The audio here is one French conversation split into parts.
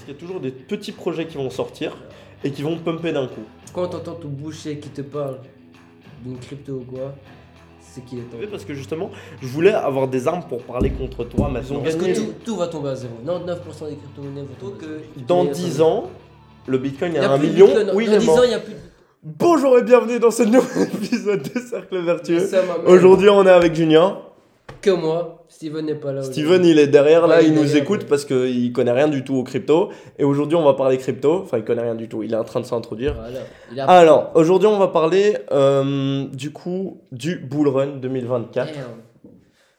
Parce qu'il y a toujours des petits projets qui vont sortir et qui vont pumper d'un coup. Quand t'entends ton boucher qui te parle d'une crypto ou quoi, c'est qu'il est. Oui, Parce que justement, je voulais avoir des armes pour parler contre toi, ont Parce que gagné. tout, tout va tomber à zéro. 99% des crypto-monnaies vont tomber. que- Dans que- 10 ans, le bitcoin Il y à a 1 plus de million. Bitcoin. Oui, il Dans est 10 mort. ans, il y a plus de. Bonjour et bienvenue dans ce nouvel épisode de Cercle Vertueux. Aujourd'hui, on est avec Junior. Que moi. Steven n'est pas là. Steven, il est derrière là, Ouais, il nous derrière, écoute ouais. parce qu'il connaît rien du tout aux crypto. Et aujourd'hui, on va parler crypto. Enfin, il connaît rien du tout, il est en train de s'introduire. Voilà. Il a... Alors, aujourd'hui, on va parler euh, du coup du Bull Run 2024. Damn.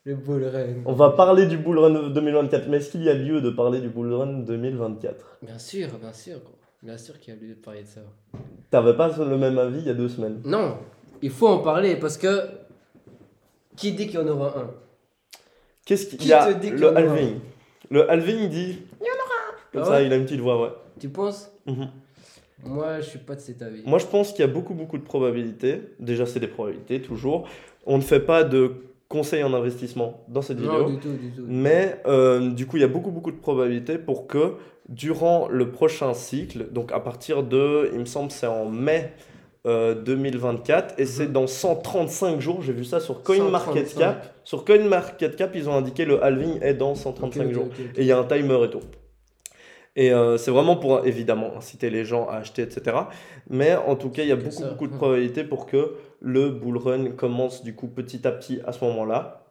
Le bull run. On va parler du Bull Run 2024, mais est-ce qu'il y a lieu de parler du Bull Run 2024 Bien sûr, bien sûr. Bien sûr qu'il y a lieu de parler de ça. T'avais pas le même avis il y a deux semaines? Non, il faut en parler parce que. Qui dit qu'il y en aura un? Qu'est-ce qu'il Qui y a te dit qu'il y Le en aura halving. Le halving dit. Comme Ah ça, ouais il a une petite voix, ouais. Tu penses Mhm. Moi, je suis pas de cet avis. Moi, je pense qu'il y a beaucoup, beaucoup de probabilités. Déjà, c'est des probabilités, toujours. On ne fait pas de conseils en investissement dans cette non, vidéo. du tout, du tout. Mais euh, du coup, il y a beaucoup, beaucoup de probabilités pour que durant le prochain cycle, donc à partir de, il me semble, c'est en mai euh, 2024, et c'est Mhm. dans 135 jours, j'ai vu ça sur 135. CoinMarketCap. Sur CoinMarketCap, ils ont indiqué le halving est dans 135 Ok, ok, jours. Et il y a un timer et tout. Et euh, c'est vraiment pour évidemment inciter les gens à acheter, etc. Mais en tout cas, il y a beaucoup, ça. beaucoup de Mhm. probabilités pour que le bull run commence du coup petit à petit à ce moment-là.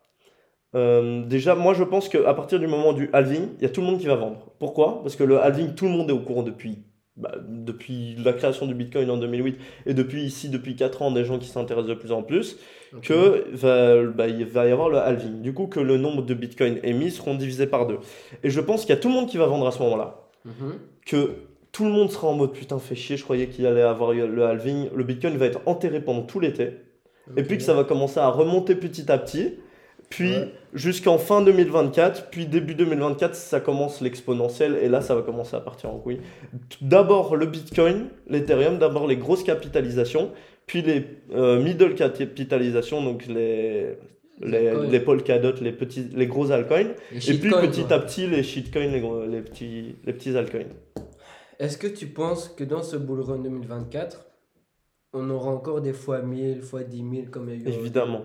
Euh, déjà, moi je pense qu'à partir du moment du halving, il y a tout le monde qui va vendre. Pourquoi? Parce que le halving, tout le monde est au courant depuis, bah, depuis la création du Bitcoin en 2008 et depuis ici, depuis 4 ans, des gens qui s'intéressent de plus en plus Ok. que va, bah, il va y avoir le halving. Du coup, que le nombre de bitcoins émis seront divisés par deux. Et je pense qu'il y a tout le monde qui va vendre à ce moment-là. Mhm. Que tout le monde sera en mode putain, fait chier, je croyais qu'il allait avoir le halving. Le bitcoin va être enterré pendant tout l'été. Et puis que ça va commencer à remonter petit à petit. Puis Ouais. jusqu'en fin 2024, puis début 2024, ça commence l'exponentiel et là ça va commencer à partir en couille. D'abord le Bitcoin, l'Ethereum, d'abord les grosses capitalisations, puis les euh, middle capitalisations, donc les, les, les Polkadot, les, petits, les gros altcoins, Les et puis petit quoi. à petit les shitcoins, les, gros- les, petits, les petits altcoins. Est-ce que tu penses que dans ce bull run 2024, on aura encore des fois 1000, fois 10 000 comme il y a eu Évidemment.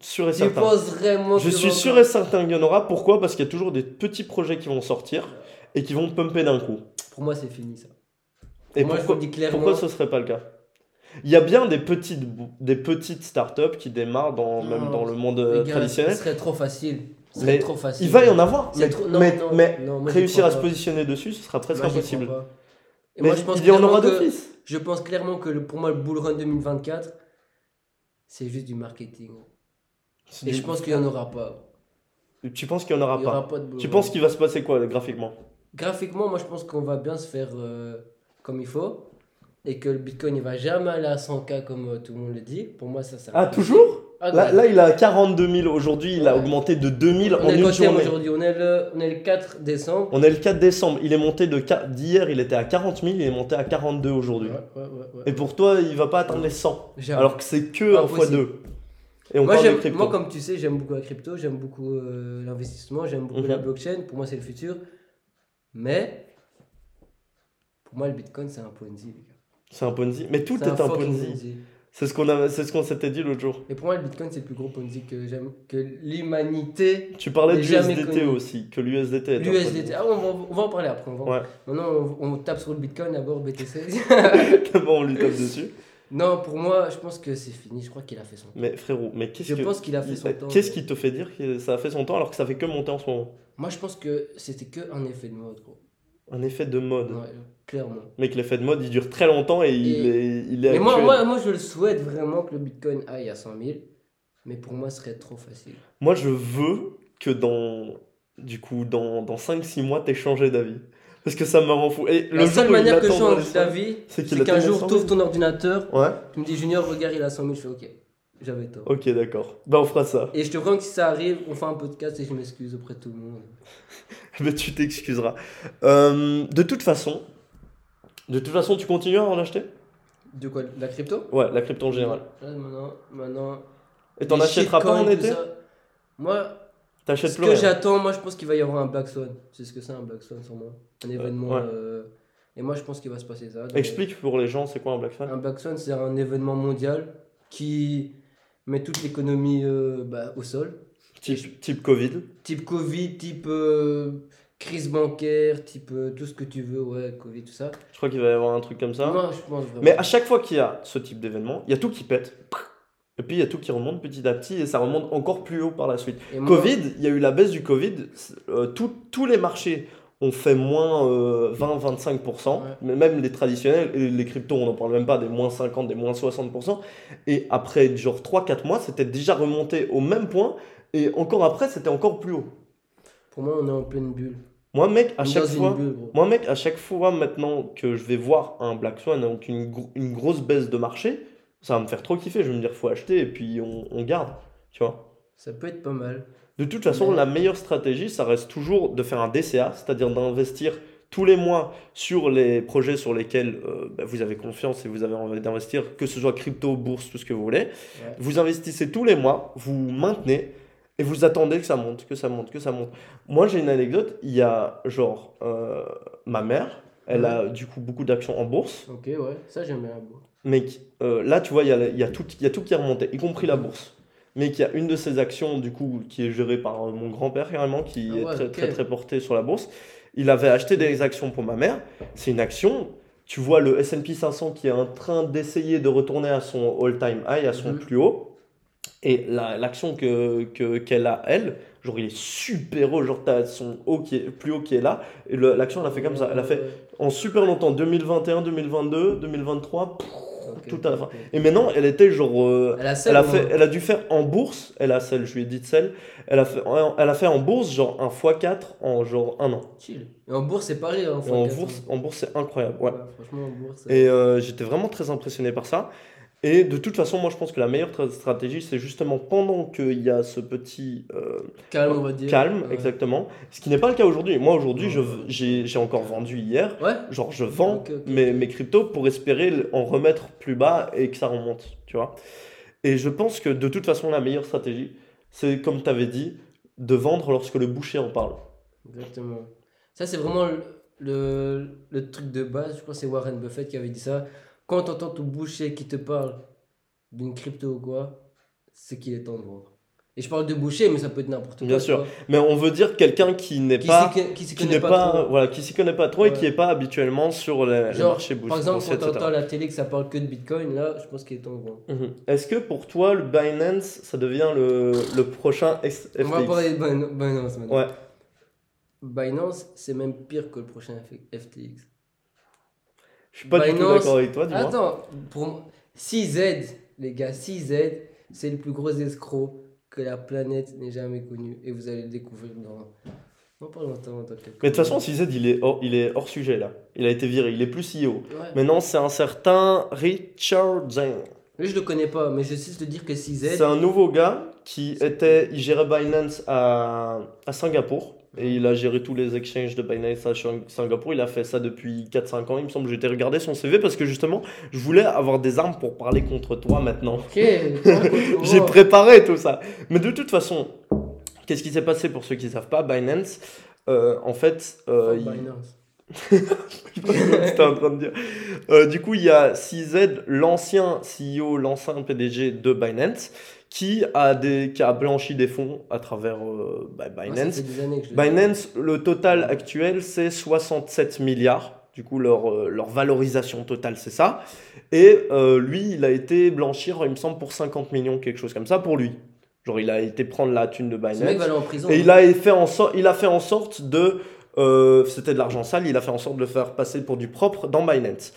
Sûr et certain. vraiment Je suis sûr et certain qu'il y en aura. Pourquoi? Parce qu'il y a toujours des petits projets qui vont sortir et qui vont pumper d'un coup. Pour moi, c'est fini ça. Et moi, pourquoi, clairement. pourquoi ce serait pas le cas? Il y a bien des petites, des petites startups qui démarrent dans, même dans le monde euh, gars, traditionnel. Ce serait trop facile. Ce serait Mais trop facile. Il va y en avoir, mais, trop- non, mais- non, mais non, moi, j'y réussir à se positionner dessus, ce sera presque Moi, impossible. Mais moi, je pense il y en aura d'office. Je pense clairement que le, pour moi, le bull run 2024, c'est juste du marketing. Et je pense qu'il n'y en aura pas. Tu penses qu'il y en aura Il n'y pas aura pas de Tu penses qu'il va se passer quoi graphiquement? Graphiquement, moi, je pense qu'on va bien se faire euh, comme il faut. Et que le bitcoin, il va jamais aller à 100K comme euh, tout le monde le dit. Pour moi, ça, ça Ah, toujours? Ah, là, là, il a 42 000 aujourd'hui, il a Ouais. augmenté de 2000 on en est une quoi thème journée. aujourd'hui on, est le- on est le 4 décembre. On est le 4 décembre, il est monté de qua- d'hier, il était à 40 000, il est monté à 42 aujourd'hui. Ouais, ouais, ouais, ouais. Et pour toi, il va pas atteindre les 100, J'avoue. alors que c'est que en Impossible. x2. Et on moi, parle de j'aime- crypto. moi, comme tu sais, j'aime beaucoup la crypto, j'aime beaucoup euh, l'investissement, j'aime beaucoup Mhm. la blockchain. Pour moi, c'est le futur. Mais, pour moi, le bitcoin, c'est un Ponzi, les gars. C'est un Ponzi, mais tout est un, Ponzi. C'est ce qu'on a, c'est ce qu'on s'était dit l'autre jour. Et pour moi, le bitcoin, c'est le plus gros Ponzi que j'aime, que l'humanité. Tu parlais l'USDT connu. aussi, que l'USDT L'USDT. Ah, on va, on va en parler après. On va Ouais. Maintenant, on, on tape sur le bitcoin d'abord, BTC. Bon, on lui tape dessus. Non, pour moi, je pense que c'est fini. Je crois qu'il a fait son temps. Mais frérot, mais qu'est-ce Je que pense qu'il a fait son temps. Qu'est-ce qui te fait dire que ça a fait son temps alors que ça fait que monter en ce moment? Moi, je pense que c'était que un effet de mode, gros. Un effet de mode. Ouais, clairement. Mais que l'effet de mode, il dure très longtemps et, il est, il est Mais moi, moi, moi, je le souhaite vraiment que le bitcoin aille à 100 000. Mais pour moi, ce serait trop facile. Moi, je veux que dans, du coup, dans, dans 5-6 mois, t'aies changé d'avis. Parce que ça me rend fou. Et La le seule où il manière que je change 100, d'avis, c'est qu'il c'est qu'un jour, 100 tu 000. ouvres ton ordinateur, Ouais, tu me dis Junior, regarde, il a 100 000. Je fais OK, j'avais tort. ok, d'accord. Bah, on fera ça. Et je te promets que si ça arrive, on fait un podcast et je m'excuse auprès de tout le monde. Mais tu t'excuseras. Euh, de toute façon, de toute façon, tu continues à en acheter? De quoi? La crypto? Ouais, la crypto en général. Là, Maintenant, maintenant. Et t'en achèteras pas en été? ça. Moi, T'achètes Ce que j'attends, moi je pense qu'il va y avoir un Black Swan. C'est ce que c'est un Black Swan sûrement. Un événement. ouais. euh, Et moi je pense qu'il va se passer ça. Donc, Explique pour les gens, c'est quoi un Black Swan? Un Black Swan, c'est un événement mondial qui met toute l'économie euh, bah, au sol. type, type Covid. Type Covid, type euh, crise bancaire, type euh, tout ce que tu veux, ouais, Covid, tout ça. Je crois qu'il va y avoir un truc comme ça. Moi je pense vraiment. Mais à chaque fois qu'il y a ce type d'événement, il y a tout qui pète. Et puis il y a tout qui remonte petit à petit et ça remonte encore plus haut par la suite. Moi- Covid, il y a eu la baisse du Covid. euh, tout- tous les marchés ont fait moins euh, 20-25%. Ouais. Mais même les traditionnels, et les cryptos, on n'en parle même pas, des moins 50, des moins 60%. Et après genre 3-4 mois, c'était déjà remonté au même point. Et encore après, c'était encore plus haut. Pour moi, on est en pleine bulle. Moi, mec, à chaque fois. bulle. Moi, mec, à chaque fois maintenant que je vais voir un Black Swan, donc une, gro- une grosse baisse de marché, ça va me faire trop kiffer. Je vais me dire, faut acheter et puis on, on garde. Tu vois. Ça peut être pas mal. De toute façon, Mais- la meilleure stratégie, ça reste toujours de faire un DCA, c'est-à-dire d'investir tous les mois sur les projets sur lesquels euh, bah, vous avez confiance et vous avez envie d'investir, que ce soit crypto, bourse, tout ce que vous voulez. Ouais. Vous investissez tous les mois, vous maintenez et vous attendez que ça monte, que ça monte, que ça monte. Moi, j'ai une anecdote. Il y a genre euh, ma mère, elle a du coup beaucoup d'actions en bourse. Ok, ouais, ça j'aime bien. bon. Mec, euh, là, tu vois, il y a, y, a tout, y a tout qui est remonté, y compris la bourse. Mais qu'il y a une de ces actions, du coup, qui est gérée par euh, mon grand-père, carrément, qui Ah est très, très, très porté sur la bourse. Il avait acheté des actions pour ma mère. C'est une action, tu vois le S&P 500 qui est en train d'essayer de retourner à son all-time high, à son Mhm. plus haut. Et la- l'action que, que, qu'elle a, elle, genre, il est super haut. Genre, t'as son haut qui est plus haut qui est là. Et l'action, elle a fait comme ça. Elle a fait en super longtemps, 2021, 2022, 2023, pff, Tout à la fin. Et maintenant, elle était genre. euh, Elle a elle, a fait, elle a dû faire en bourse, elle a celle, je lui ai dit de celle, elle a fait, elle a fait en bourse genre un x4 en genre un an. Chill. Et en bourse, c'est pareil. Hein, en bourse, hein. en bourse c'est incroyable. Ouais. Ouais, franchement, en bourse. Et euh, j'étais vraiment très impressionné par ça. Et de toute façon, moi je pense que la meilleure tra- stratégie, c'est justement pendant qu'il y a ce petit euh, calme, on va dire. calme, Ouais. exactement. Ce qui n'est pas le cas aujourd'hui. Moi aujourd'hui, j'ai encore vendu hier. Ouais, Genre, je vends mes, mes cryptos pour espérer en remettre plus bas et que ça remonte, tu vois. Et je pense que de toute façon, la meilleure stratégie, c'est comme tu avais dit, de vendre lorsque le boucher en parle. exactement. Ça, c'est vraiment le, le, le truc de base. Je crois que c'est Warren Buffett qui avait dit ça. Quand tu entends ton boucher qui te parle d'une crypto ou quoi, c'est qu'il est temps de vendre. Et je parle de boucher, mais ça peut être n'importe quoi. Bien sûr. Mais on veut dire quelqu'un qui n'est pas, qui s'y connaît n'est pas, trop. voilà, qui s'y connaît pas trop et qui Ouais. est pas habituellement sur les, les Genre, marchés par exemple, quand etc. tu entends à la télé que ça parle que de Bitcoin, là, je pense qu'il est temps de vendre. Mhm. Est-ce que pour toi, le Binance, ça devient le, le prochain X- On va FTX parler de Bin- Binance maintenant. Ouais. Binance, c'est même pire que le prochain FTX. Je suis pas du tout d'accord avec toi, dis-moi. Attends, pour CZ, les gars, CZ, c'est le plus gros escroc que la planète n'ait jamais connu. Et vous allez le découvrir dans. Non, pas longtemps, Mais de toute façon, CZ, il est, hors, il est hors sujet là. Il a été viré, il est plus CEO. Ouais. Maintenant, c'est un certain Richard Zhang. Lui, je le connais pas, mais je sais te dire que CZ. C'est un nouveau gars qui était, il gérait Binance à, à Singapour. Et il a géré tous les exchanges de Binance à Singapour. Il a fait ça depuis 4-5 ans, il me semble. J'étais regarder son CV parce que justement, je voulais avoir des armes pour parler contre toi maintenant. Ok. J'ai préparé tout ça. Mais de toute façon, qu'est-ce qui s'est passé pour ceux qui ne savent pas? Binance, euh, en fait, euh, Binance. C'était en train de dire. Euh, du coup, il y a CZ, l'ancien CEO, l'ancien PDG de Binance, qui a, des, qui a blanchi des fonds à travers euh, bah, Binance. que je Binance, le total actuel, c'est 67 milliards. Du coup, leur, euh, leur valorisation totale, c'est ça. Et lui, il a été blanchir, il me semble, pour 50 millions, quelque chose comme ça, pour lui. Genre, il a été prendre la thune de Ce mec Binance. va aller en prison. Et il a fait en, il a fait en sorte de. Euh, C'était de l'argent sale, il a fait en sorte de le faire passer pour du propre dans Binance.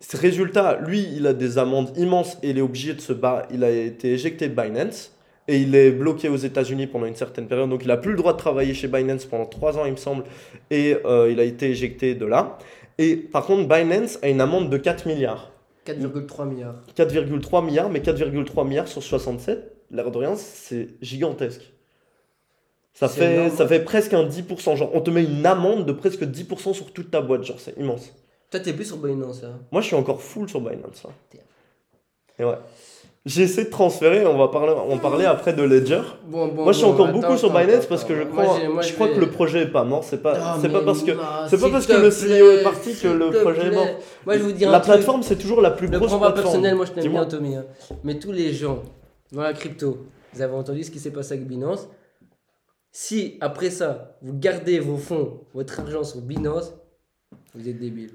Ce résultat, lui, il a des amendes immenses et il est obligé de se battre. Il a été éjecté de Binance et il est bloqué aux États-Unis pendant une certaine période. Donc, il n'a plus le droit de travailler chez Binance pendant 3 ans, il me semble. Et euh, il a été éjecté de là. Et par contre, Binance a une amende de 4 milliards. 4,3 milliards. 4,3 milliards, mais 4,3 milliards sur 67, l'air de rien, c'est gigantesque. Ça fait, énorme. ça fait presque un 10%. Genre, on te met une amende de presque 10% sur toute ta boîte. Genre, c'est immense. Toi, t'es plus sur Binance, hein. Moi, je suis encore full sur Binance. hein. Et ouais. J'ai essayé de transférer, on va parler, on parlait après de Ledger. Bon, bon, Moi, je suis bon, encore attends, beaucoup sur Binance attends, parce que je crois, Moi, j'ai- moi, je crois vais- que le projet est pas mort. C'est pas, Ah, c'est pas parce que, c'est pas parce que le CEO est parti que le projet est mort. Moi, je vais vous dire La plateforme, c'est toujours la plus Le grosse plateforme. personnel, moi je t'aime bien Tommy. hein. Mais tous les gens dans la crypto, vous avez entendu ce qui s'est passé avec Binance? Si après ça, vous gardez vos fonds, votre argent sur Binance, vous êtes débile.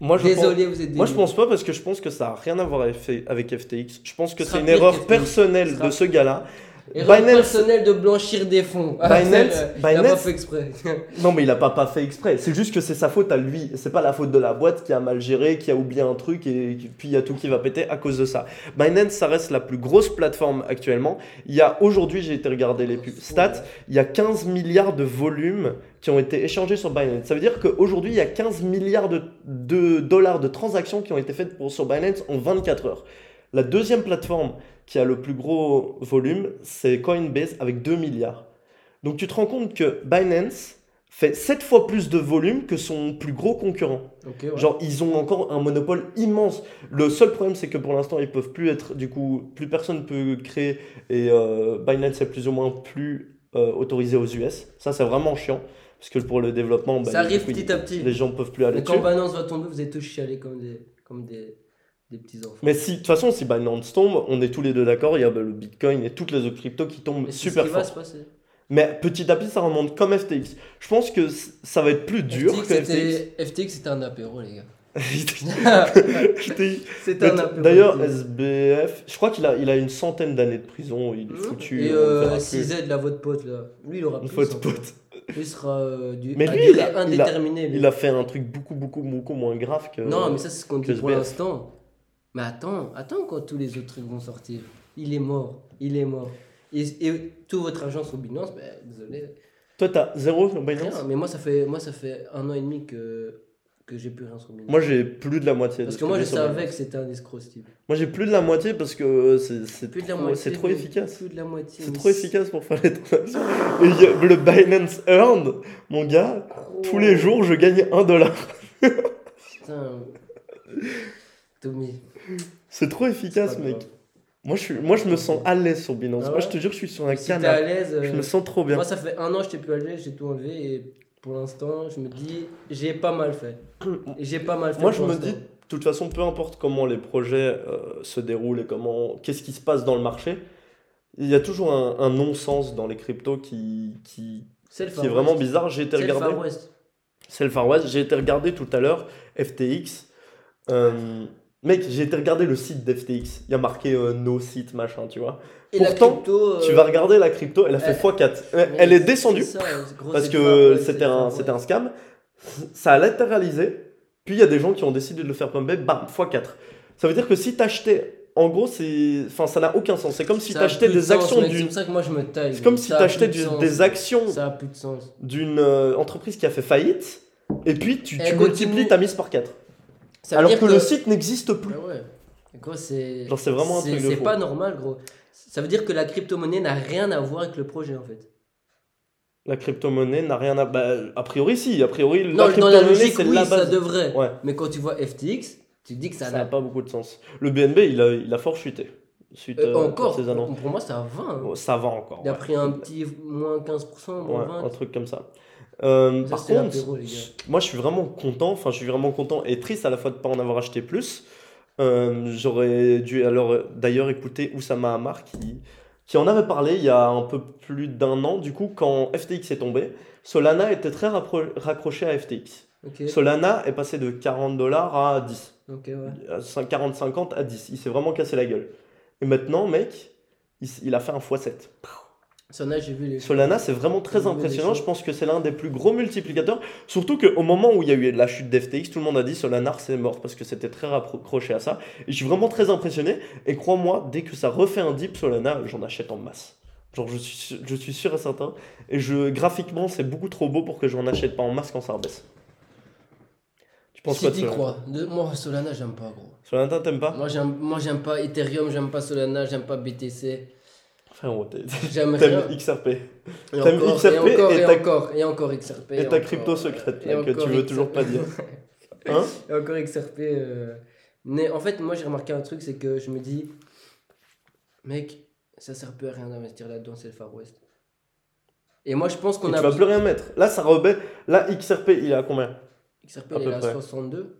Moi, je pense- Désolé, vous êtes débile. Moi, je pense pas parce que je pense que ça a rien à voir avec FTX. Je pense que Ce c'est une erreur personnelle de ce gars-là. Erreur Binance- personnelle de blanchir des fonds. Ah, Binance- c'est vrai. Il a pas Binance- fait exprès. Non, mais il a pas, pas fait exprès. C'est juste que c'est sa faute à lui. C'est pas la faute de la boîte qui a mal géré, qui a oublié un truc et puis il y a tout qui va péter à cause de ça. Binance, ça reste la plus grosse plateforme actuellement. Il y a aujourd'hui, j'ai été regarder les pubs- stats, il y a 15 milliards de volumes qui ont été échangés sur Binance. Ça veut dire qu'aujourd'hui, il y a 15 milliards de, de dollars de transactions qui ont été faites pour, sur Binance en 24 heures. La deuxième plateforme qui a le plus gros volume, c'est Coinbase avec 2 milliards. Donc tu te rends compte que Binance fait 7 fois plus de volume que son plus gros concurrent. Ok, ouais. Genre, ils ont encore un monopole immense. Le seul problème, c'est que pour l'instant, ils peuvent plus être, du coup, plus personne peut créer et euh, Binance est plus ou moins plus euh, autorisé aux US. Ça, c'est vraiment chiant. Parce que pour le développement, bah, ça arrive du coup, petit à petit. les gens peuvent plus aller Mais dessus. quand Binance va tomber, vous allez tous chialer comme des, comme des, des petits enfants. Mais si, de toute façon, si Binance tombe, on est tous les deux d'accord, il y a le Bitcoin et toutes les autres cryptos qui tombent Mais c'est ce super qui va fort. se passer. Mais petit à petit, ça remonte comme FTX. Je pense que ça va être plus dur FTX, que FTX. FTX, c'était un apéro, les gars. C'était un. D'ailleurs. SBF, je crois qu'il a, il a une centaine d'années de prison, il est foutu. Et euh. CZ, la votre pote, là. Lui, il aura plus. Votre encore. pote. Lui sera euh, du Mais lui, il a- il a-. Il a fait un truc beaucoup, beaucoup, beaucoup moins grave que. Non, mais ça, c'est ce qu'on dit pour l'instant. Mais attends, attends quand tous les autres trucs vont sortir. Il est mort. Il est mort. Et, et tout votre argent sur Binance, ben, désolé. Toi, t'as zéro sur Binance Rien. Mais moi, ça fait, moi, ça fait un an et demi que, que j'ai plus rien sur Binance. Moi, j'ai plus de la moitié. Parce ce que moi, je savais que c'était un escroc, Steve. Moi, j'ai plus de la moitié parce que euh, c'est trop, moitié. trop efficace. Plus de la moitié. C'est trop efficace pour faire les transactions. Et le Binance Earned, mon gars, tous les jours, je gagne un dollar. Putain. Tommy. C'est trop efficace, mec. grave. Moi je, suis, moi, je me sens à l'aise sur Binance. Ah Moi, je te jure, je suis sur un Si à l'aise. euh, Je me sens trop bien. Moi, ça fait un an que j'étais plus à l'aise, j'ai tout enlevé et pour l'instant, je me dis, j'ai pas mal fait. J'ai pas mal fait. Moi, je me dis, de toute façon, peu importe comment les projets euh, se déroulent et comment, qu'est-ce qui se passe dans le marché, il y a toujours un, un non-sens dans les cryptos qui, qui, est vraiment bizarre. J'ai été C'est le. Far West. C'est le Far West. J'ai été regarder tout à l'heure FTX. Euh, mec, j'ai été regarder le site d'FTX. Il y a marqué euh, no site, machin, tu vois. Et la Pourtant, crypto, euh, Tu vas regarder la crypto, elle a fait elle- x4. Elle, est descendue ça, parce que c'était un, un scam. Ça a latéralisé. Puis il y a des gens qui ont décidé de le faire pumper, bam, x4. Ça veut dire que si t'achetais. En gros, c'est. Enfin, ça n'a aucun sens. C'est comme si t'achetais des sens, actions C'est d'une. C'est comme si t'achetais de des actions Ça a plus de sens. d'une euh, entreprise qui a fait faillite. Et puis tu, Elle tu multiplies ta mise par 4. Ça Alors que, le site n'existe plus. Ah ouais. Gros, c'est. Vraiment un truc de C'est pas normal, gros. Ça veut dire que la crypto-monnaie n'a rien à voir avec le projet en fait. La crypto-monnaie n'a rien à. Bah, a priori, si. A priori, Non, la crypto-monnaie, logique, c'est oui, la ça base. devrait. Ouais. Mais quand tu vois FTX, tu dis que ça Ça n'a pas beaucoup de sens. Le BNB, il a, il a fort chuté. Suite Euh, euh, encore, à ces annonces. pour moi, ça va. hein. Ça va encore. Il a ouais. pris un petit moins 15%, moins Ouais, 20%. un truc comme ça. Euh, par contre, moi je suis vraiment content, enfin je suis vraiment content et triste à la fois de ne pas en avoir acheté plus. Euh, J'aurais dû alors euh, d'ailleurs écouter Oussama Hamar qui, qui en avait parlé il y a un peu plus d'un an. Du coup, quand FTX est tombé, Solana était très raccroché à FTX. Solana est passé de 40 dollars à 10. ok, ouais. À 40-50 à 10. Il s'est vraiment cassé la gueule. Et maintenant, mec, il, il a fait un x7. Solana, j'ai vu les. Solana, c'est vraiment très impressionnant. Je pense que c'est l'un des plus gros multiplicateurs. Surtout qu'au moment où il y a eu la chute d'FTX, tout le monde a dit Solana, c'est mort parce que c'était très raccroché à ça. Et je suis vraiment très impressionné. Et crois-moi, dès que ça refait un dip, Solana, j'en achète en masse. Genre, je suis, sûr- je suis sûr et certain. Et je, graphiquement, c'est beaucoup trop beau pour que j'en achète pas en masse quand ça rebaisse. Tu penses Si quoi de t'y Solana crois? De- Moi, Solana, j'aime pas, gros. Solana, t'aimes pas? Moi, j'aime pas Ethereum, j'aime pas Solana, j'aime pas BTC. Frérot, t'aimes. XRP. T'aimes encore, XRP et encore, et et ta- encore, et encore XRP. Et ta crypto secrète, là, que tu veux toujours pas dire. Hein Et encore XRP. euh, Mais en fait, moi j'ai remarqué un truc, c'est que je me dis, mec, ça sert plus à rien d'investir là-dedans, c'est le Far West. Et moi, je pense qu'on tu a. vas plus rien mettre. Là, ça rebaisse. Là, XRP, il est à combien? XRP, à il est à près. 62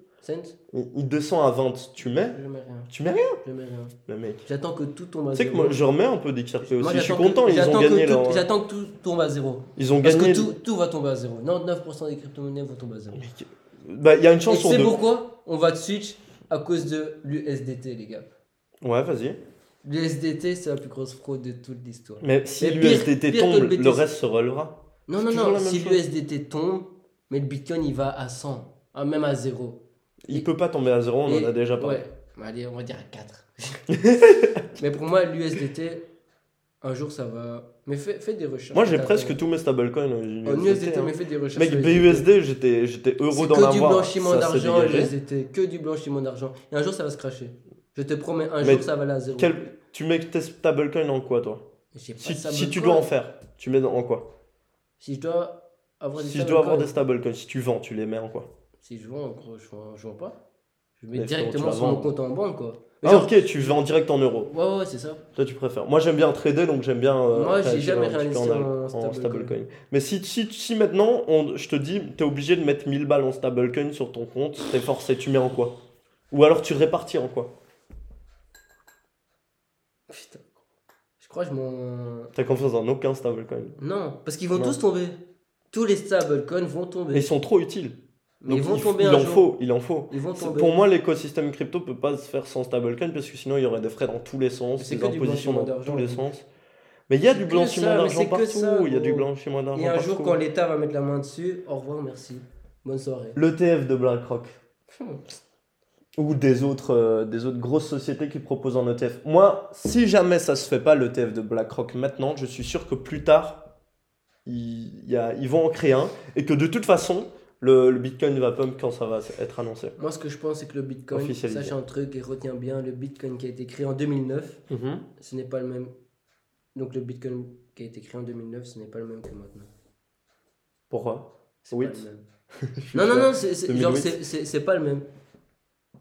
il descend à 20. Tu mets Je mets rien. Tu mets rien, Je mets rien. le mec. J'attends que tout tombe à Tu sais zéro. que moi, je remets un peu d'XRP aussi. Moi, je suis que- content, ils ont gagné tout- leur. J'attends que tout tombe à zéro. Ils ont Parce gagné. que tout, tout va tomber à zéro. 99% des crypto-monnaies vont tomber à zéro. Bah, il y a une chance tu sur sais deux. pourquoi On va te switch à cause de l'USDT, les gars. Ouais, vas-y. L'USDT, c'est la plus grosse fraude de toute l'histoire. Mais si l'USDT tombe, le reste se relèvera. Non, non, non. Si l'USDT tombe, mais le Bitcoin, il va à 100. Ah, même à 0. Il Et- peut pas tomber à zéro, on Et- en a déjà parlé. Ouais, allez, on va dire à 4. mais pour moi, l'USDT, un jour, ça va. Mais fais, fais des recherches. Moi, j'ai presque tous mes stablecoins. En USDT, USDT, hein. mais fais des recherches. Mec, BUSD, j'étais j'étais heureux d'en que avoir. du blanchiment d'argent. USDT. Que du blanchiment d'argent. Et un jour, ça va se cracher. Je te promets, un Mais jour, ça va aller à zéro. Quel- Tu mets tes stablecoins en quoi, toi? Si, si tu dois en faire, tu mets en quoi? Si je dois avoir des Si je dois avoir stablecoins, des stablecoins, si tu vends, tu les mets en quoi? Si je vends, je vends, pas. Je mets Mais directement sur mon compte en banque, quoi. Mais Ah, genre- ok, tu vends direct en euros. Ouais, ouais, c'est ça. Toi, tu préfères. Moi, j'aime bien trader, donc j'aime bien. euh, Moi, j'ai jamais réinvesti en, en stablecoin. Mais si, si, si maintenant, on, je te dis, tu es obligé de mettre 1000 balles en stablecoin sur ton compte, t'es forcé, tu mets en quoi? Ou alors tu répartis en quoi? Putain. Je crois que je m'en. T'as confiance en aucun stablecoin. Non, parce qu'ils vont Non. tous tomber. Tous les stablecoins vont tomber. Et ils sont trop utiles. Mais ils vont il, tomber il un en jour. faut, il en faut. Ils vont. Pour moi, l'écosystème crypto peut pas se faire sans stablecoin parce que sinon il y aurait des frais dans tous les sens, des impositions dans tous les sens. Mais il y a du blanchiment d'argent partout, il y a du blanchiment d'argent Et un partout. jour, quand l'État va mettre la main dessus, au revoir, merci. Bonne soirée. L'ETF de BlackRock ou des autres, euh, des autres grosses sociétés qui proposent un ETF. Moi, si jamais ça se fait pas l'ETF de BlackRock maintenant, je suis sûr que plus tard, il y a- ils vont en créer un et que de toute façon, le, le Bitcoin va pump quand ça va être annoncé. Moi, ce que je pense, c'est que le Bitcoin, sache un truc et retiens bien, le Bitcoin qui a été créé en 2009, ce n'est pas le même. Donc, le Bitcoin qui a été créé en 2009, ce n'est pas le même que maintenant. Pourquoi? C'est Oui. pas le même. Non, non, non, c'est, c'est- 2008. genre, c'est, c'est, c'est pas le même.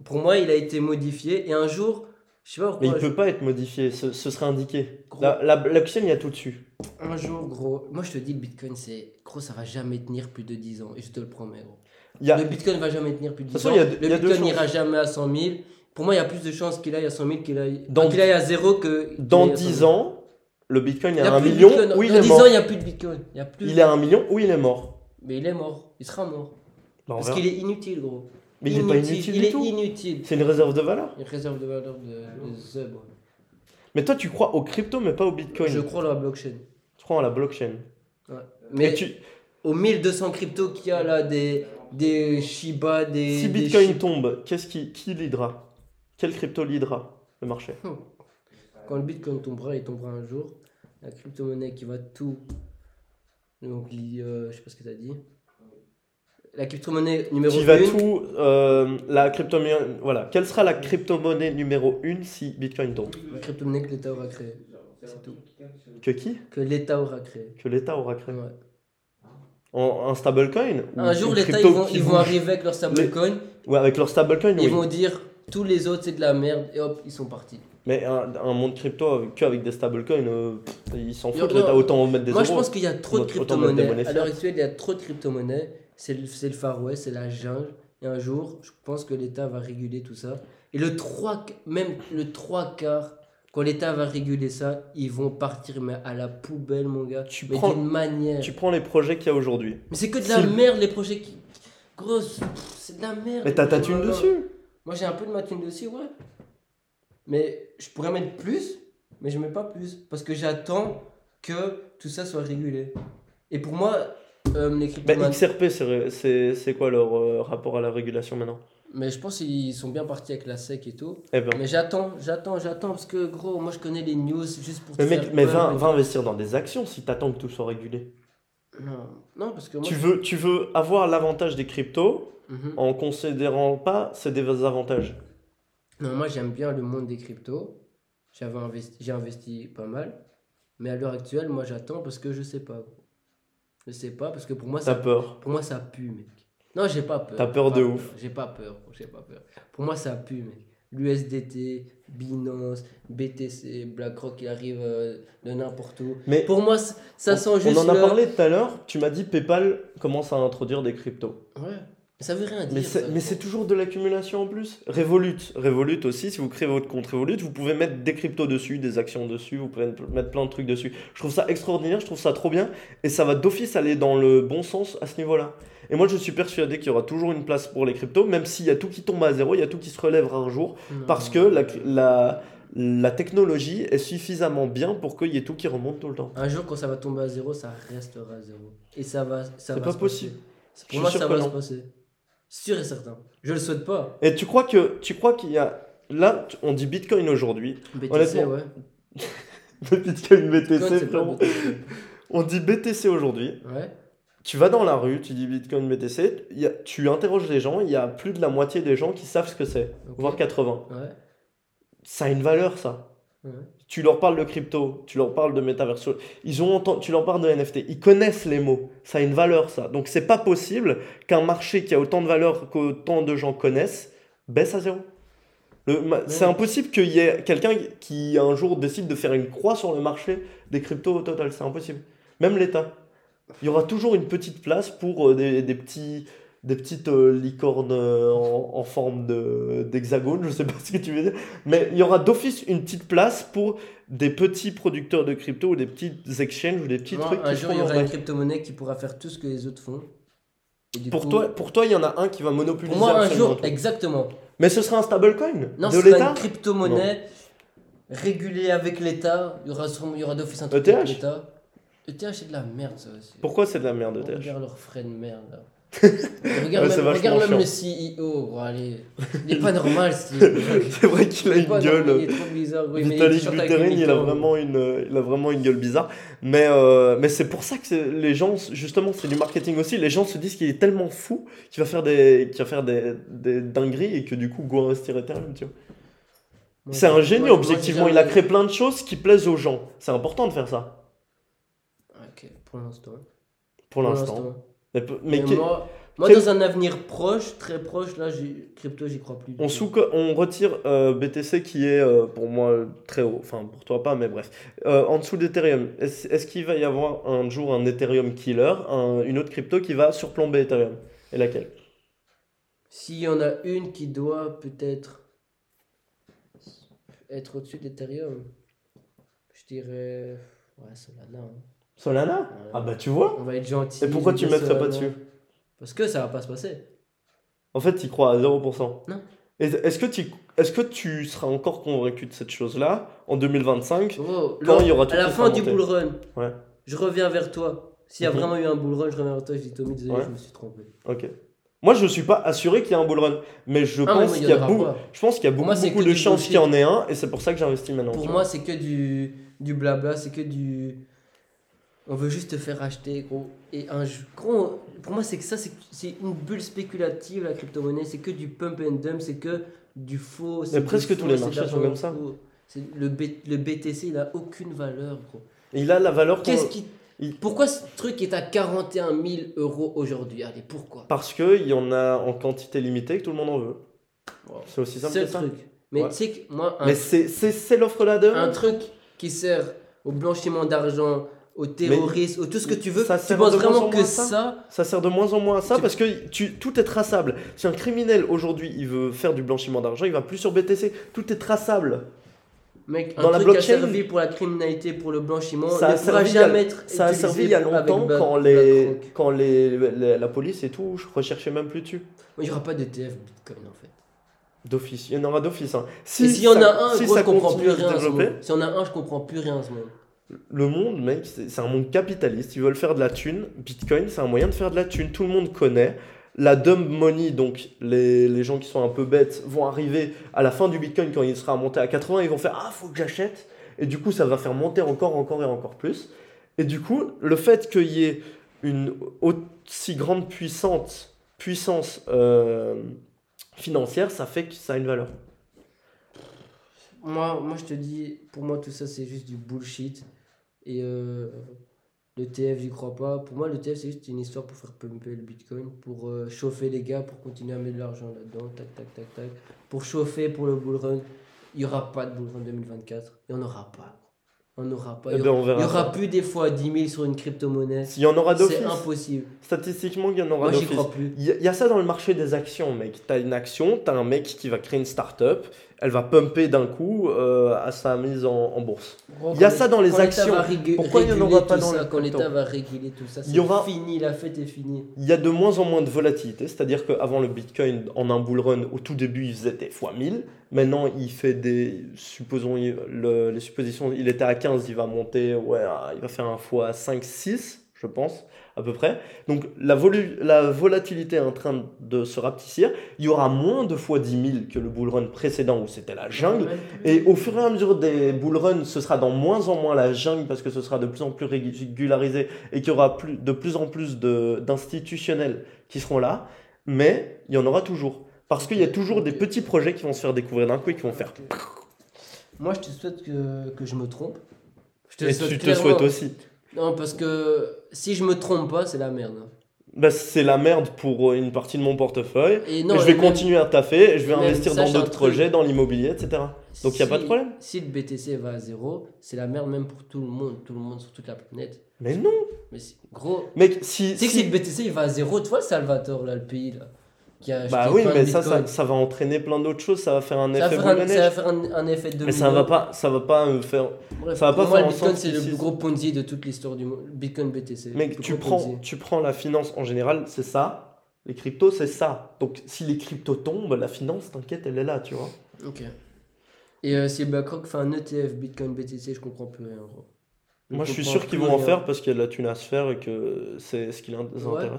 Pour moi, il a été modifié et un jour, je sais pas Mais pourquoi. il peut pas être modifié, ce, ce serait indiqué. Gros. La, la blockchain, il y a tout dessus. Un jour, gros, moi je te dis, le Bitcoin, c'est. Gros, ça va jamais tenir plus de 10 ans. Et je te le promets, gros. Y a, Le Bitcoin va jamais tenir plus de De 10 toute ans. y a- le y a Bitcoin n'ira jamais à 100 000. Pour moi, il y a plus de chances qu'il aille à 100 000 qu'il aille, Dans qu'il aille à 0 que. dans aille à 100 000. 10 ans, le Bitcoin, il y a un million ou il Dans est 10 mort. ans, il n'y a plus de Bitcoin. Il y a plus. Il est à un million ou il est mort. Mais il est mort. Il sera mort. Bah, Parce qu'il est inutile, gros. Mais il est pas inutile Il du est tout. inutile. C'est une réserve de valeur. Une réserve de valeur de, de zèbre. Mais toi, tu crois au crypto, mais pas au Bitcoin. Je crois dans la blockchain. Tu crois à la blockchain. Ouais. Mais tu, aux 1200 cryptos qu'il y a là, des, des Shiba, des. si des Bitcoin tombe, qu'est-ce qui, qui leadera Quel crypto leadera le marché? Quand le Bitcoin tombera, il tombera un jour. La crypto-monnaie qui va tout. Donc, euh, je sais pas ce que tu as dit. La crypto-monnaie numéro Qui va 1. tout. euh, la crypto Voilà. Quelle sera la crypto-monnaie numéro 1 si Bitcoin tombe La crypto-monnaie que l'État aura créée. C'est tout. Que qui? Que l'État aura créée. Que l'État aura créé. Ouais. En, un stablecoin Un jour, l'État, ils vont, ils vont arriver avec leur stablecoin. Ouais, avec leur stablecoin, oui. Ils vont dire tous les autres, c'est de la merde. Et hop, ils sont partis. Mais un, un monde crypto avec, que avec des stablecoins, euh, ils s'en foutent. L'État autant mettre des Moi, je pense qu'il y a trop de crypto-monnaies. monnaies À l'heure actuelle, il y a trop de crypto-monnaies. C'est le, le Far West, c'est la jungle. Et un jour, je pense que l'État va réguler tout ça. Et le 3, même le 3 quarts, quand l'État va réguler ça, ils vont partir mais à la poubelle, mon gars. Tu mais prends- manière. Tu prends les projets qu'il y a aujourd'hui. Mais c'est que de la merde, les projets qui. Grosse, c'est de la merde. Mais t'as ta thune Voilà. dessus. Moi, j'ai un peu de ma thune dessus, ouais. Mais je pourrais mettre plus, mais je mets pas plus. Parce que j'attends que tout ça soit régulé. Et pour moi, euh, les Bah, XRP, c'est- quoi leur euh, rapport à la régulation maintenant Mais je pense qu'ils sont bien partis avec la SEC et tout. Eh ben. Mais j'attends, j'attends, j'attends. Parce que gros, moi je connais les news juste pour te Mais mec, faire mais va, va investir dans des actions si t'attends que tout soit régulé. Non, non, parce que moi. Tu veux, tu veux avoir l'avantage des cryptos Mhm. en considérant pas ces désavantages. Non, moi j'aime bien le monde des cryptos. J'avais investi, j'ai investi pas mal. Mais à l'heure actuelle, moi j'attends parce que je sais pas. gros. Je sais pas parce que pour moi ça, peur. pour moi ça pue, mec. Non, j'ai pas peur. T'as peur de ouf. J'ai pas peur, j'ai pas peur. Pour moi ça pue, mec. l'USDT, Binance, BTC, BlackRock, il arrive euh, de n'importe où. Mais Pour moi, ça sent on juste. en a le- parlé tout à l'heure, tu m'as dit PayPal commence à introduire des cryptos. Ouais. Ça veut rien dire. Mais c'est, toujours de l'accumulation en plus. Revolut, Revolut aussi, si vous créez votre compte Revolut, vous pouvez mettre des cryptos dessus, des actions dessus, vous pouvez mettre plein de trucs dessus. Je trouve ça extraordinaire, je trouve ça trop bien, et ça va d'office aller dans le bon sens à ce niveau-là. Et moi je suis persuadé qu'il y aura toujours une place pour les cryptos, même s'il y a tout qui tombe à zéro, il y a tout qui se relèvera un jour, Non. parce que la, la, la technologie est suffisamment bien pour qu'il y ait tout qui remonte tout le temps. Un jour, quand ça va tomber à zéro, ça restera à zéro. Et ça va. Ça C'est pas possible. passer. Je Pour moi, ça va non. se passer. Sûr et certain. Je le souhaite pas. Et tu crois que tu crois qu'il y a là on dit Bitcoin aujourd'hui, BTC, ouais. Bitcoin BTC Bitcoin. BTC. On dit BTC aujourd'hui. Ouais. Tu vas dans la rue, tu dis Bitcoin BTC, y a- tu interroges les gens, il y a plus de la moitié des gens qui savent ce que c'est, voire 80. Ouais. Ça a une valeur ça. Ouais. Tu leur parles de crypto, tu leur parles de métaverse, ils ont entendu, tu leur parles de NFT, ils connaissent les mots, ça a une valeur ça. Donc c'est pas possible qu'un marché qui a autant de valeur qu'autant de gens connaissent baisse à zéro. C'est impossible qu'il y ait quelqu'un qui un jour décide de faire une croix sur le marché des cryptos au total, c'est impossible. Même l'État. Il y aura toujours une petite place pour euh, des, des petits des petites euh, licornes euh, en, en forme d'hexagone, je sais pas ce que tu veux dire, mais il y aura d'office une petite place pour des petits producteurs de crypto ou des petites exchanges ou des petits Moi, trucs un qui jour, il y aura une crypto-monnaie qui pourra faire tout ce que les autres font. Pour coup, toi, pour toi, il y en a un qui va monopoliser pour moi, un jour, tout. exactement. Mais ce sera un stablecoin Non, de ce sera une crypto-monnaie régulée avec l'État. Il y aura, sûrement- il y aura d'office un truc ETH? avec l'État. ETH, c'est de la merde, ça aussi. Pourquoi c'est de la merde, ETH Regarde leurs frais de merde là. Ouais, regarde c'est même, vachement regarde même chiant. le CEO, gros, allez. Il est pas normal. C'est vrai qu'il a une gueule. normal, Il est trop bizarre. Il Vitalik Buterin, a vraiment une, il a vraiment une gueule bizarre. Mais, euh, mais c'est pour ça que les gens, justement, c'est du marketing aussi. Les gens se disent qu'il est tellement fou qu'il va faire des, qu'il va faire des, des dingueries et que du coup, go investir Ethereum, tu vois. C'est un génie, objectivement. Il a créé plein de choses qui plaisent aux gens. C'est important de faire ça, Ok, pour l'instant. pour l'instant. Mais, mais qui- moi, moi dans un avenir proche, très proche, là, crypto, j'y crois plus. on, sous, on retire euh, BTC qui est euh, pour moi très haut. Enfin, pour toi pas, mais bref. Euh, en dessous d'Ethereum, est-ce qu'il va y avoir un jour un Ethereum killer, un- une autre crypto qui va surplomber Ethereum? Et laquelle? S'il y en a une qui doit peut-être être au-dessus d'Ethereum, je dirais. Ouais, Solana. hein. Solana Ouais. Ah bah tu vois On va être gentil. Et pourquoi tu dire mettrais pas dessus Parce que ça va pas se passer. En fait, tu crois à 0%. Non. Est-ce que, tu- est-ce que tu seras encore convaincu de cette chose-là en 2025 Gros, Quand là, il y aura à tout la qui fin du bull run, Ouais. je reviens vers toi. S'il y a Mhm. vraiment eu un bull run, je reviens vers toi. Je dis Tommy, désolé, Ouais. je me suis trompé. Ok. Moi, je suis pas assuré qu'il y ait un bull run, mais je Ah, pense qu'il y a beaucoup, pas. je pense qu'il y a beaucoup, moi, de chances qu'il y en ait un, et c'est pour ça que j'investis maintenant. Pour moi, c'est que du, du blabla, c'est que du. On veut juste te faire acheter, gros. Et un gros, pour moi, c'est que ça, c'est une bulle spéculative, la crypto-monnaie. C'est que du pump and dump, c'est que du faux. c'est Mais presque faux, tous les marchés sont comme ça. Le, B- le BTC, il a aucune valeur, gros. Il a la valeur Qu'est-ce qui. il- Pourquoi ce truc est à 41 000 euros aujourd'hui? Allez, pourquoi? Parce qu'il y en a en quantité limitée que tout le monde en veut. Wow. C'est aussi simple que ça. truc. Mais Ouais. tu sais que moi, un Mais c'est l'offre là de. un truc qui sert au blanchiment d'argent, au terrorisme, au tout ce que tu veux, ça tu penses vraiment que ça ça, Ça sert de moins en moins à ça Tu- parce que tu, tout est traçable. Si un criminel aujourd'hui il veut faire du blanchiment d'argent, il va plus sur BTC. Tout est traçable. mec, un Dans la truc qui a blockchain, servi pour la criminalité, pour le blanchiment, Ça ne servi a- jamais être Ça a servi il y a longtemps quand, les, BlackRock. quand les, les- la police et tout, je recherchais même plus dessus. Il n'y aura pas d'ETF Bitcoin en fait. D'office, il y en aura d'office. hein. Si s'il y en a un, si gros, ça je comprends plus rien à ce y en a un, je comprends plus rien à ce monde. Le monde, mec, c'est un monde capitaliste. Ils veulent faire de la thune. Bitcoin, c'est un moyen de faire de la thune. Tout le monde connaît. La dumb money, donc les, les gens qui sont un peu bêtes, vont arriver à la fin du Bitcoin quand il sera monté à 80. Ils vont faire Ah, faut que j'achète. Et du coup, ça va faire monter encore, encore et encore plus. Et du coup, le fait qu'il y ait une aussi grande puissante, puissance euh, financière, ça fait que ça a une valeur. Moi, moi, je te dis, pour moi, tout ça, c'est juste du bullshit. Et euh, Le TF, j'y crois pas. Pour moi, le TF, c'est juste une histoire pour faire pumper le Bitcoin, pour euh, chauffer les gars, pour continuer à mettre de l'argent là-dedans. Tac, tac, tac, tac. Pour chauffer pour le bull run. Il n'y aura pas de bull run 2024. Il n'y en aura pas. On n'aura pas. Il y ben, aura, il plus des fois 10 000 sur une crypto-monnaie. S'il y en aura d'office, C'est impossible. statistiquement, il y en aura Moi, j'y d'office. crois plus. Il y, a- il y a ça dans le marché des actions, mec. T'as une action, t'as un mec qui va créer une start-up, elle va pumper d'un coup euh, à sa mise en, en bourse. Gros, Il y a ça dans les actions. Pourquoi il y en aura pas dans ça, le Quand l'État va réguler tout ça, Il y c'est aura- fini, la fête est finie. Il y a de moins en moins de volatilité, c'est-à-dire qu'avant le Bitcoin, en un bull run, au tout début, il faisait des fois 1000. Maintenant, il fait des. Supposons, le- les suppositions, il était à 15, il va monter, ouais, il va faire un fois 5, 6, je pense, à peu près. Donc, la, volu- la volatilité est en train de se rapetissir. Il y aura moins de fois 10 000 que le bull run précédent où c'était la jungle. Et au fur et à mesure des bull runs, ce sera dans moins en moins la jungle parce que ce sera de plus en plus régularisé et qu'il y aura plus, de plus en plus de- d'institutionnels qui seront là. Mais il y en aura toujours. Parce qu'il y a toujours des petits projets qui vont se faire découvrir d'un coup et qui vont faire. Moi, je te souhaite que, que je me trompe. Je te Et souhaite tu te souhaites aussi. Non, parce que si je me trompe pas, c'est la merde. Bah, c'est la merde pour une partie de mon portefeuille. Et Mais je vais même- continuer à taffer, et je vais investir ça, dans d'autres projets, dans l'immobilier, etc. Donc il n'y a pas de problème. Si le BTC va à zéro, c'est la merde même pour tout le monde, tout le monde sur toute la planète. Mais non Mais gros, Mec, si. tu sais que si- si le BTC il va à zéro, tu vois le Salvatore là, le pays là, qui a acheté Bah oui, plein de mais ça, ça, ça va entraîner plein d'autres choses, ça va faire un Ça va effet faire un, ça va faire un, un effet de Mais ça va pas, ça va pas euh, faire. Bref, ça va pas moi, faire le Bitcoin c'est le plus gros Ponzi de toute l'histoire du monde. Bitcoin BTC. Plus tu prends, Ponzi. tu prends la finance en général, c'est ça. Les cryptos, c'est ça. Donc si les cryptos tombent, la finance, t'inquiète, elle est là, tu vois. Ok. Et euh, si BlackRock fait un ETF Bitcoin BTC, je comprends plus rien. Gros. Moi, je suis sûr qu'ils vont en faire parce qu'il y a de la thune à se faire et que c'est ce qui les intéresse. Ouais.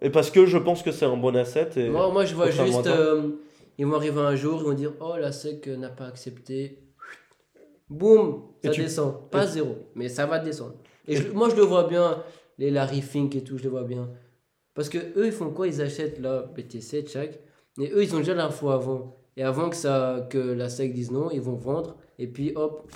Et parce que je pense que c'est un bon asset. Et... Moi, moi, je vois juste. euh, ils vont arriver un jour, ils vont dire Oh, la SEC n'a pas accepté. Boum, ça tu- descend. Pas zéro, mais ça va descendre. Et je- moi, je le vois bien, les Larry Fink et tout, je le vois bien. Parce que eux, ils font quoi? Ils achètent là, BTC, chaque. Mais eux, ils ont déjà l'info avant. Et avant que, ça, que la SEC dise non, ils vont vendre. Et puis hop,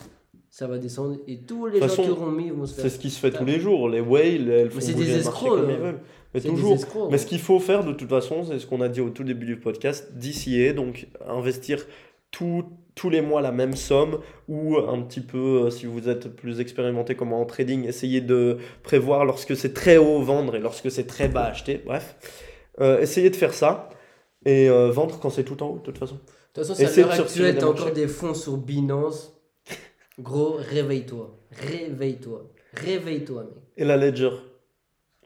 ça va descendre. Et tous les De gens qui façon, auront mis vont se C'est faire. ce qui se fait tous les jours. Les whales, elles font c'est des escrocs, comme ils veulent. Mais C'est des toujours. escrocs, Mais ce qu'il faut faire de toute façon, c'est ce qu'on a dit au tout début du podcast, DCA, donc investir tout- tous les mois la même somme ou un petit peu, euh, si vous êtes plus expérimenté comme en trading, essayez de prévoir lorsque c'est très haut vendre et lorsque c'est très bas acheter, bref. Euh, essayez de faire ça et euh, vendre quand c'est tout en haut de toute façon. De toute façon, c'est Essayez l'heure actuelle, t'as encore des fonds sur Binance. Gros, réveille-toi. Réveille-toi. Réveille-toi, mec. Et la Ledger.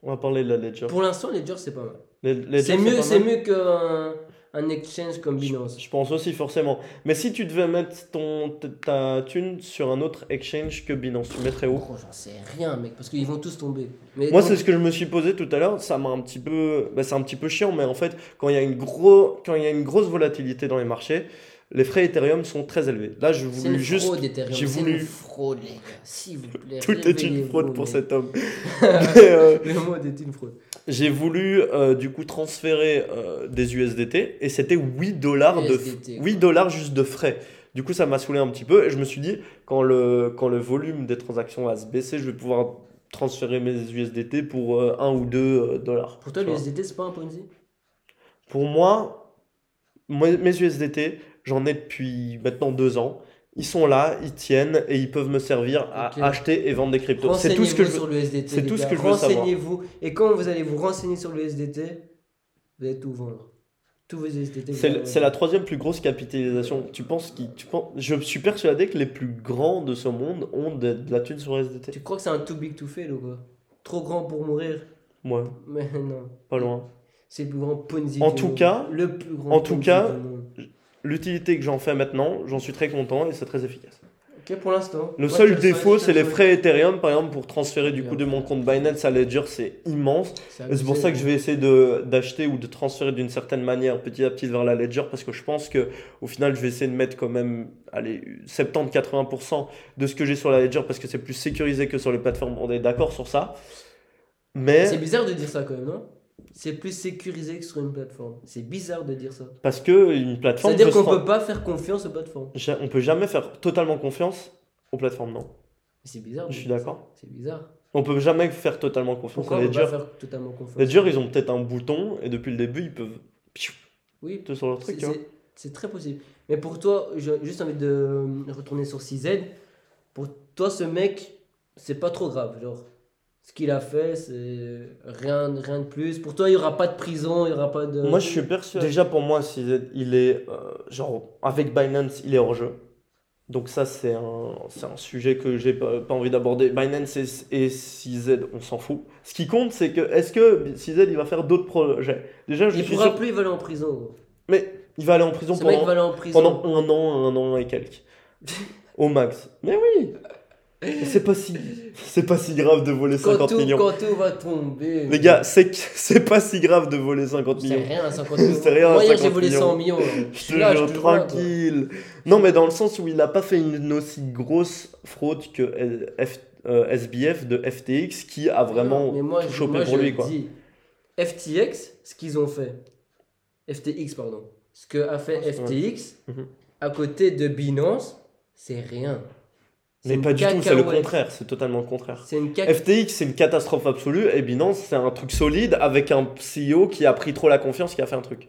On va parler de la Ledger. Pour l'instant, Ledger, c'est pas mal. Les- C'est mieux, c'est mieux qu'un un exchange comme Binance. Je pense aussi forcément. Mais si tu devais mettre ton, ta thune sur un autre exchange que Binance, tu mettrais où? J'en sais rien, mec, parce qu'ils vont tous tomber. Mais Moi, donc- c'est ce que je me suis posé tout à l'heure. Ça m'a un petit peu, bah, c'est un petit peu chiant, mais en fait, quand il y a une gros, quand il y a une grosse volatilité dans les marchés, les frais Ethereum sont très élevés. Là, je voulais juste. j'ai voulu- une fraude, les gars. S'il vous plaît. Tout est une fraude pour mec. cet homme. Mais, euh, Le mode est une fraude. j'ai voulu euh, du coup transférer euh, des USDT et c'était 8 dollars de USDT, 8 dollars juste de frais. Du coup, ça m'a saoulé un petit peu et je me suis dit quand le quand le volume des transactions va se baisser, je vais pouvoir transférer mes USDT pour 1 ou 2 dollars. Pour toi, l'USDT, c'est pas un Ponzi? Pour moi, moi, mes USDT, j'en ai depuis maintenant 2 ans. Ils sont là, ils tiennent et ils peuvent me servir à acheter et vendre des cryptos. C'est tout ce que je veux. c'est tout ce que je veux savoir. Renseignez-vous. Et quand vous allez vous renseigner sur le SDT, vous allez tout vendre. Tous vos SDT. C'est la troisième plus grosse capitalisation. Tu penses qui tu penses, Je suis persuadé que les plus grands de ce monde ont de, de la thune sur SDT. Tu crois que c'est un too big to fail ou quoi? Trop grand pour mourir? Ouais, Mais non. pas loin. C'est le plus grand Ponzi. En tout monde. cas- le plus grand en tout cas-. L'utilité que j'en fais maintenant, j'en suis très content et c'est très efficace. Ok, pour l'instant. Le seul défaut, c'est les le frais Ethereum, par exemple, pour transférer du coup de mon compte Binance à Ledger, c'est immense. c'est pour ça que je vais essayer d'acheter ou de transférer d'une certaine manière petit à petit vers la Ledger parce que je pense que au final je vais essayer de mettre quand même allez 70-80% de ce que j'ai sur la Ledger parce que c'est plus sécurisé que sur les plateformes. On est d'accord sur ça. Mais C'est bizarre de dire ça quand même, non? C'est plus sécurisé que sur une plateforme. C'est bizarre de dire ça. parce que une plateforme C'est-à-dire qu'on se peut pas faire confiance aux plateformes. Ja- On peut jamais faire totalement confiance aux plateformes, non? C'est bizarre. Je suis d'accord. C'est bizarre. On peut jamais faire totalement confiance Pourquoi à on peut pas faire totalement confiance Ledger, ils ont peut-être un bouton et depuis le début, ils peuvent. Oui, tout sur leur truc, c'est- c'est c'est très possible. Mais pour toi, j'ai juste envie de retourner sur CZ. Pour toi, ce mec, c'est pas trop grave. Genre, ce qu'il a fait, c'est rien, rien de plus. Pour toi, il y aura pas de prison, il y aura pas de. Moi, je suis persuadé. Déjà, pour moi, CZ, il est. euh, genre, avec Binance, il est hors jeu. Donc, ça, c'est un, c'est un sujet que j'ai pas, pas envie d'aborder. Binance et, et CZ, on s'en fout. Ce qui compte, c'est que. Est-ce que CZ, il va faire d'autres projets? Déjà, je Il suis pourra sûr. plus, il va aller en prison. gros. Mais il va aller en prison pendant, va aller en prison. pendant un an, un an et quelques. Au max. Mais oui C'est pas si, c'est pas si grave de voler quand 50 tout, millions. quand tout va tomber. Les gars, c'est c'est pas si grave de voler 50 c'est millions. rien, 50 millions. C'est rien, Moi, hier, 50 j'ai volé millions. 100 millions. Je suis te là, je jure, tranquille. Non, mais dans le sens où il n'a pas fait une aussi grosse fraude que F- euh, SBF de FTX qui a vraiment Mais moi, tout je- chopé moi, pour je lui. Quoi. dis, FTX, ce qu'ils ont fait, FTX, pardon, ce que a fait. FTX Mhm. à côté de Binance, c'est rien. Mais pas du tout, c'est le contraire, c'est totalement le contraire. Une. FTX, c'est une catastrophe absolue et Binance, c'est un truc solide avec un CEO qui a pris trop la confiance, qui a fait un truc.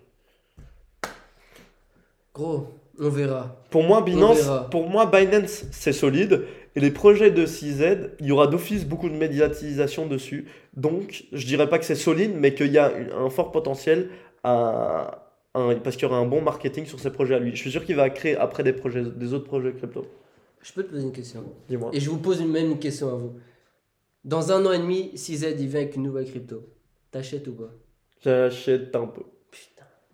Gros, on verra. Pour moi, Binance, verra. pour moi, Binance, c'est solide. Et les projets de CZ, il y aura d'office beaucoup de médiatisation dessus. Donc, je dirais pas que c'est solide, mais qu'il y a un fort potentiel à, parce qu'il y aura un bon marketing sur ces projets à lui. Je suis sûr qu'il va créer après des projets, des autres projets crypto. Je peux te poser une question. Dis-moi. Et je vous pose une même une question à vous. Dans un an et demi, CZ il vient avec une nouvelle crypto. T'achètes ou pas? J'achète un peu.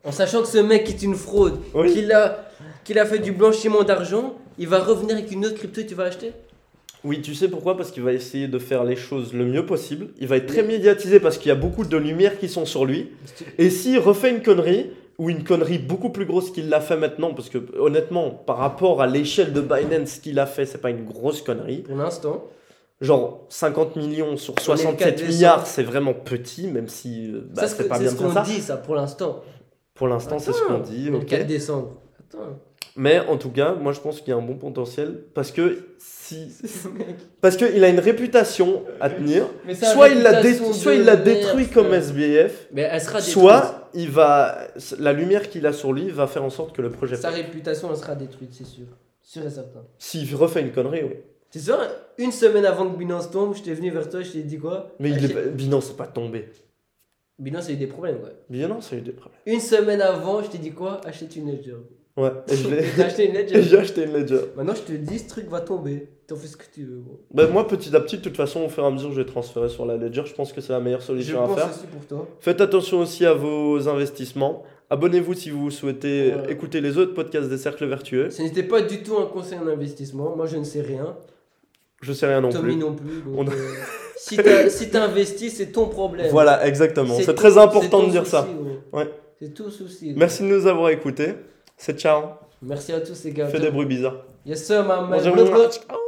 En sachant que ce mec est une fraude, Oui. qu'il a, qu'il a fait du blanchiment d'argent, il va revenir avec une autre crypto et tu vas acheter Oui, tu sais pourquoi? Parce qu'il va essayer de faire les choses le mieux possible. Il va être très médiatisé parce qu'il y a beaucoup de lumière qui sont sur lui. Et s'il refait une connerie, ou une connerie beaucoup plus grosse qu'il l'a fait maintenant, parce que honnêtement, par rapport à l'échelle de Binance, ce qu'il a fait, c'est pas une grosse connerie. Pour l'instant, Genre 50 millions sur On est le 4 67 décembre. milliards, c'est vraiment petit, même si euh, bah, ça, c'est c'est ce pas bien c'est de ce qu'on ça. dit, ça, pour l'instant. Pour l'instant, c'est ce qu'on dit. Le 4 décembre. Attends. Mais en tout cas, moi je pense qu'il y a un bon potentiel parce que si. Parce qu'il a une réputation à tenir. Ça, Soit il l'a réputation dé- soit de il l'a merde, détruit comme. SBF, Mais elle sera détruite. soit il va la lumière qu'il a sur lui va faire en sorte que le projet Sa réputation, elle sera détruite, c'est sûr. Sûr et certain. S'il refait une connerie, oui. C'est sûr, une semaine avant que Binance tombe, je t'ai venu vers toi, je t'ai dit quoi? Mais il est pas- Binance n'est pas tombé. Binance a eu des problèmes, quoi. Binance a eu des problèmes. Une semaine avant, je t'ai dit quoi? Achète une Ledger. Ouais, et je l'ai- T'as acheté une et Ledger j'ai acheté une Ledger. Maintenant, je te dis, ce truc va tomber. T'en fais ce que tu veux, gros. Bah, moi, petit à petit, de toute façon, au fur et à mesure, je vais transférer sur la Ledger. Je pense que c'est la meilleure Je solution à pense faire. aussi pour toi. Faites attention aussi à vos investissements. Abonnez-vous si vous souhaitez Ouais. écouter les autres podcasts des cercles vertueux. Ce n'était pas du tout un conseil en investissement. Moi, je ne sais rien. Je sais rien non Tommy plus. non plus. donc, On- euh, si t'as si c'est ton problème. Voilà, exactement. C'est très important de dire ça. souci, gros. Ouais. C'est tout souci. Merci de nous avoir écoutés. C'est ciao. Merci à tous, les gars. Fais des bruits bizarres. Yes, sir, my man.